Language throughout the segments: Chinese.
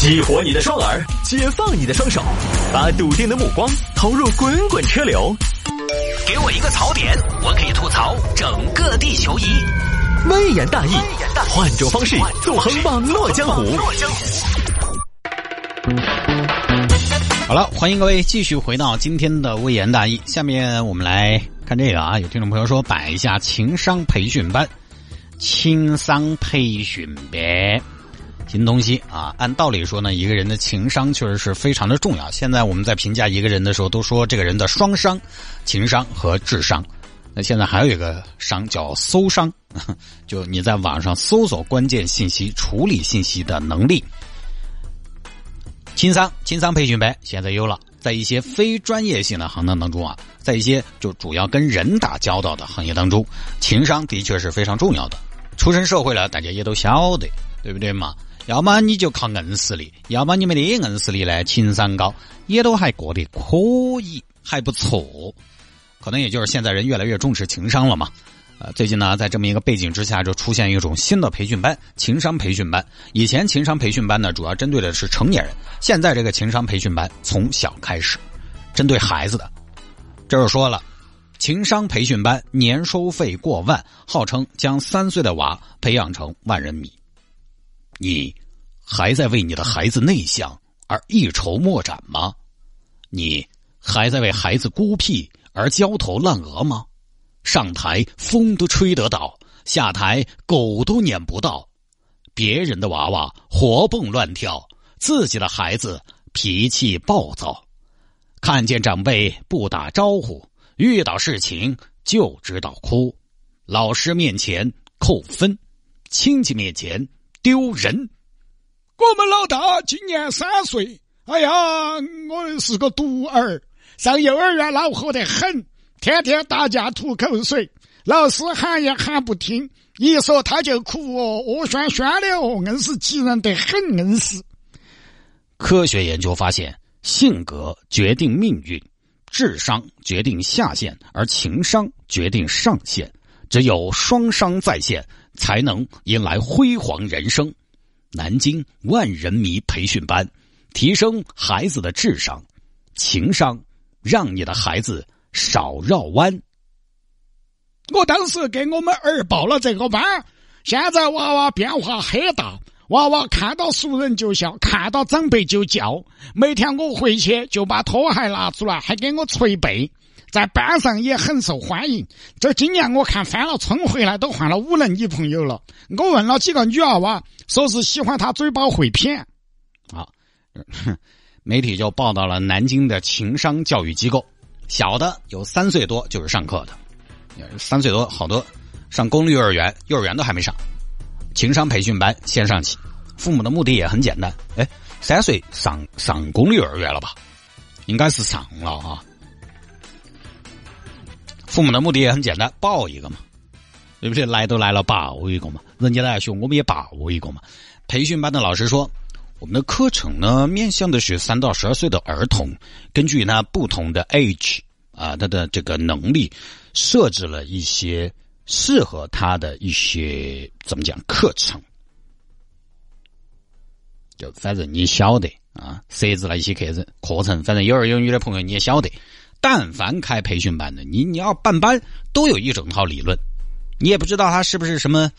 激活你的双耳，解放你的双手，把笃定的目光投入滚滚车流。给我一个槽点，我可以吐槽整个地球仪。微言大义，换种方式纵横网络江湖。好了，欢迎各位继续回到今天的微言大义。下面我们来看这个啊，有听众朋友说摆一下情商培训班，情商培训班。新东西啊！按道理说呢，一个人的情商确实是非常的重要。现在我们在评价一个人的时候，都说这个人的双商、情商和智商。那现在还有一个商叫搜商，就你在网上搜索关键信息、处理信息的能力。情商、情商培训班现在有了，在一些非专业性的行当当中啊，在一些就主要跟人打交道的行业当中，情商的确是非常重要的。出身社会了，大家也都晓得，对不对嘛？要么你就靠硬实力，要么你们的硬实力呢，情商高，也都还过得可以，还不错。可能也就是现在人越来越重视情商了嘛。呃，最近呢，在这么一个背景之下，就出现一种新的培训班——情商培训班。以前情商培训班呢，主要针对的是成年人，现在这个情商培训班从小开始，针对孩子的。这就说了，情商培训班年收费过万，号称将三岁的娃培养成万人迷。你还在为你的孩子内向而一筹莫展吗？你还在为孩子孤僻而焦头烂额吗？上台风都吹得到，下台狗都撵不到。别人的娃娃活蹦乱跳，自己的孩子脾气暴躁，看见长辈不打招呼，遇到事情就知道哭，老师面前扣分，亲戚面前。丢人！我们老大今年三岁，哎呀，我是个独儿，上幼儿园恼火得很，天天打架吐口水，老师喊也喊不听，一说他就哭哦，哦喧喧的哦，硬是急人得很，硬是。科学研究发现，性格决定命运，智商决定下限，而情商决定上限。只有双商在线。才能迎来辉煌人生。南京万人迷培训班，提升孩子的智商、情商，让你的孩子少绕弯。我当时给我们儿报了这个班，现在娃娃变化很大，娃娃看到熟人就笑，看到长辈就叫。每天我回去就把拖鞋拿出来，还给我捶背。在班上也很受欢迎。这今年我看翻了村回来，都换了五轮女朋友了。我问了几个女娃娃，说是喜欢他嘴巴会骗。啊，媒体就报道了南京的情商教育机构，小的有三岁多就是上课的，三岁多好多上公立幼儿园，幼儿园都还没上。情商培训班先上起，父母的目的也很简单。哎，三岁上上公立幼儿园了吧？应该是上了啊。父母的目的也很简单，抱一个嘛，对不对？来都来了，抱一个嘛。人家来学，我们也抱一个嘛。培训班的老师说，我们的课程呢，面向的是三到十二岁的儿童，根据呢不同的 age 啊，他的这个能力，设置了一些适合他的一些怎么讲课程。就反正你晓得啊，设置了一些课程课程，反正有儿有女的朋友你也晓得。但凡开培训班的，你你要办班都有一整套理论，你也不知道他是不是什么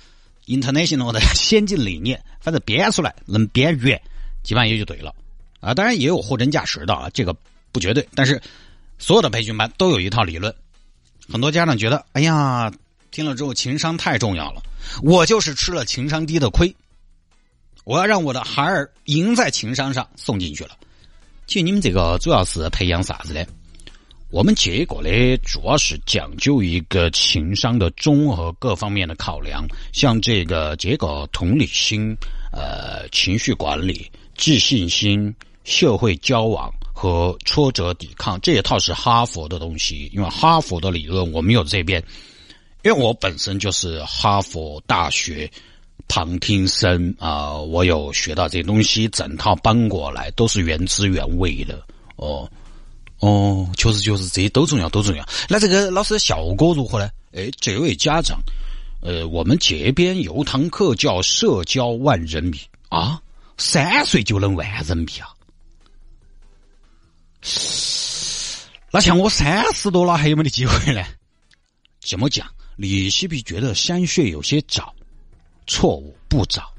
international 的先进理念，反正编出来能编圆，基本上也就对了啊。当然也有货真价实的啊，这个不绝对。但是所有的培训班都有一套理论，很多家长觉得，哎呀，听了之后情商太重要了，我就是吃了情商低的亏，我要让我的孩儿赢在情商上，送进去了。其实你们这个主要是培养啥子呢？我们结果呢，主要是讲究一个情商的综合各方面的考量，像这个结果同理心、呃情绪管理、自信心、社会交往和挫折抵抗这一套是哈佛的东西，因为哈佛的理论我们有这边，因为我本身就是哈佛大学旁听生啊，我有学到这些东西，整套搬过来都是原汁原味的哦。哦，确实就是这些都重要，都重要。那这个老师的效果如何呢？哎，这位家长，呃，我们这边有堂课叫社交万人迷啊，三岁就能万人迷啊？那像我三十多了，还有没得机会呢？怎么讲，你是不是觉得山穴有些早，错误不早。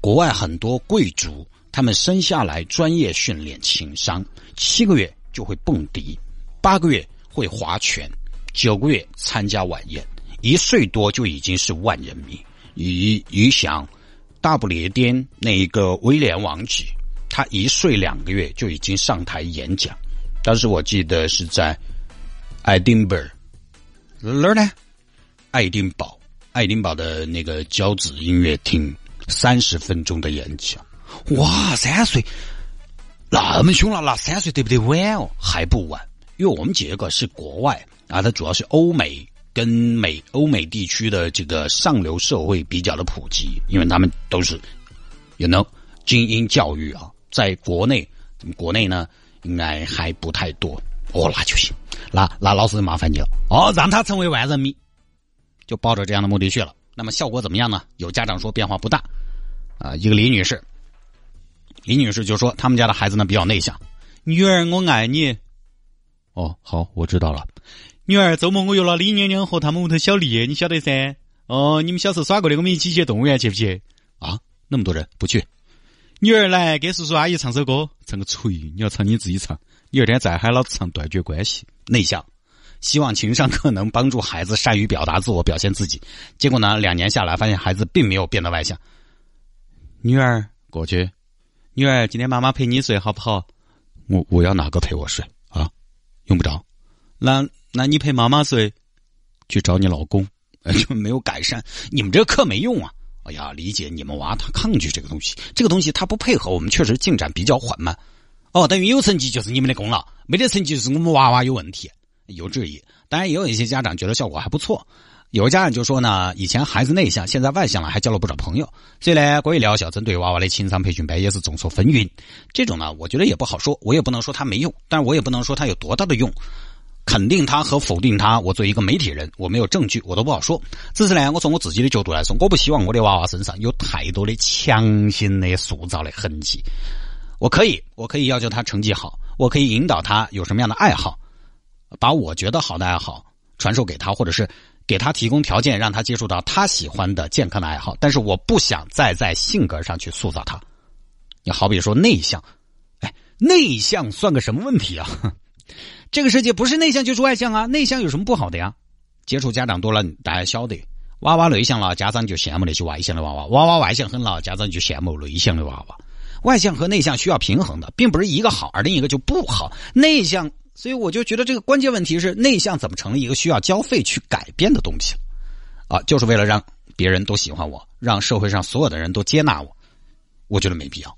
国外很多贵族，他们生下来专业训练情商，七个月就会蹦迪，八个月会划拳，九个月参加晚宴，一岁多就已经是万人迷。你你想，大不列颠那一个威廉王子，他一岁两个月就已经上台演讲。当时我记得是在爱丁堡，哪儿呢？爱丁堡，爱丁堡的那个交子音乐厅，三十分钟的演讲。哇，三岁那么凶了，那三岁得不得晚哦？还不晚，因为我们这个是国外啊，它主要是欧美跟美欧美地区的这个上流社会比较的普及，因为他们都是有能精英教育啊，在国内，国内呢？应该还不太多哦，那就行。那那老师麻烦你了哦，让他成为万人迷，就抱着这样的目的去了。那么效果怎么样呢？有家长说变化不大啊。一个李女士，李女士就说他们家的孩子呢比较内向。女儿，我爱你。哦，好，我知道了。女儿，周末我约了李娘娘和他们屋头小丽，你晓得噻？哦，你们小时候耍过的，我们一起去动物园去不去？啊，那么多人不去。女儿来给叔叔阿姨唱首歌，唱个锤！你要唱你自己唱。第二天再喊老子唱，断绝关系。内向，希望情商课能帮助孩子善于表达自我，表现自己。结果呢，两年下来，发现孩子并没有变得外向。女儿过去，女儿今天妈妈陪你睡好不好？我我要哪个陪我睡啊？用不着。那那你陪妈妈睡，去找你老公，就没有改善。你们这个课没用啊。哎呀，理解你们娃他抗拒这个东西，这个东西他不配合，我们确实进展比较缓慢。哦，等于有成绩就是你们的功劳，没得成绩就是我们娃娃有问题，有质疑。当然也有一些家长觉得效果还不错，有家长就说呢，以前孩子内向，现在外向了，还交了不少朋友。所以呢，国语疗效针对娃娃的情商培训班也是众说纷纭。这种呢，我觉得也不好说，我也不能说它没用，但我也不能说它有多大的用。肯定他和否定他，我作为一个媒体人，我没有证据，我都不好说。只是呢，我从我自己的角度来说，我不希望我的娃娃身上有太多的强行的塑造的痕迹。我可以，我可以要求他成绩好，我可以引导他有什么样的爱好，把我觉得好的爱好传授给他，或者是给他提供条件，让他接触到他喜欢的健康的爱好。但是我不想再在性格上去塑造他。你好比说内向，哎，内向算个什么问题啊？这个世界不是内向就是外向啊，内向有什么不好的呀？接触家长多了，大家晓得，娃娃内向了，家长就羡慕那些外向的娃娃；娃娃外向很了，家长就羡慕内向的娃娃。外向和内向需要平衡的，并不是一个好而另一个就不好。内向，所以我就觉得这个关键问题是内向怎么成了一个需要交费去改变的东西？啊，就是为了让别人都喜欢我，让社会上所有的人都接纳我，我觉得没必要。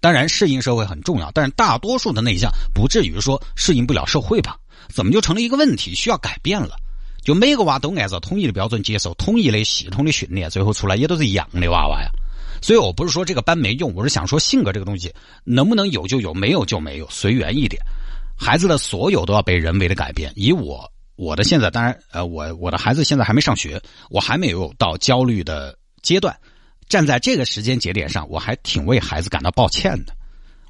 当然，适应社会很重要，但是大多数的内向不至于说适应不了社会吧？怎么就成了一个问题，需要改变了？就每个娃都按照统一的标准接受统一的系统的训练，最后出来也都是一样的娃娃呀。所以我不是说这个班没用，我是想说性格这个东西能不能有就有，没有就没有，随缘一点。孩子的所有都要被人为的改变。以我我的现在，当然呃，我我的孩子现在还没上学，我还没有到焦虑的阶段。站在这个时间节点上，我还挺为孩子感到抱歉的。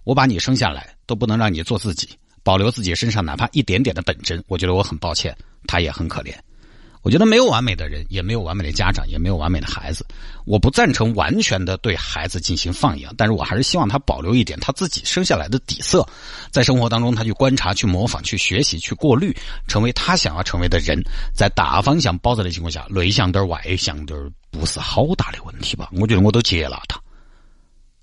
我把你生下来，都不能让你做自己，保留自己身上哪怕一点点的本真，我觉得我很抱歉，他也很可怜。我觉得没有完美的人，也没有完美的家长，也没有完美的孩子。我不赞成完全的对孩子进行放养，但是我还是希望他保留一点他自己生下来的底色，在生活当中他去观察、去模仿、去学习、去过滤，成为他想要成为的人。在大方向包子的情况下，内向点、外向点不是好大的问题吧？我觉得我都接纳他。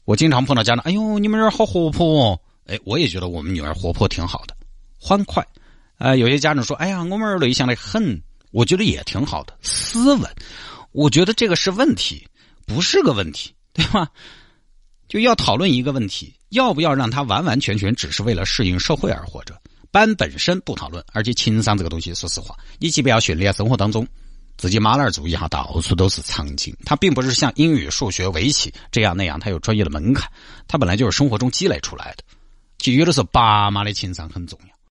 我经常碰到家长，哎呦，你们这儿好活泼哦！哎，我也觉得我们女儿活泼挺好的，欢快。呃，有些家长说，哎呀，我们儿内向的很。我觉得也挺好的，斯文。我觉得这个是问题，不是个问题，对吧？就要讨论一个问题：要不要让他完完全全只是为了适应社会而活着？班本身不讨论，而且情商这个东西，说实话，你即便要训练，生活当中自己妈那儿注意一下，到处都是场景。它并不是像英语、数学、围棋这样那样，它有专业的门槛，它本来就是生活中积累出来的。就有的时候，爸妈的情商很重要。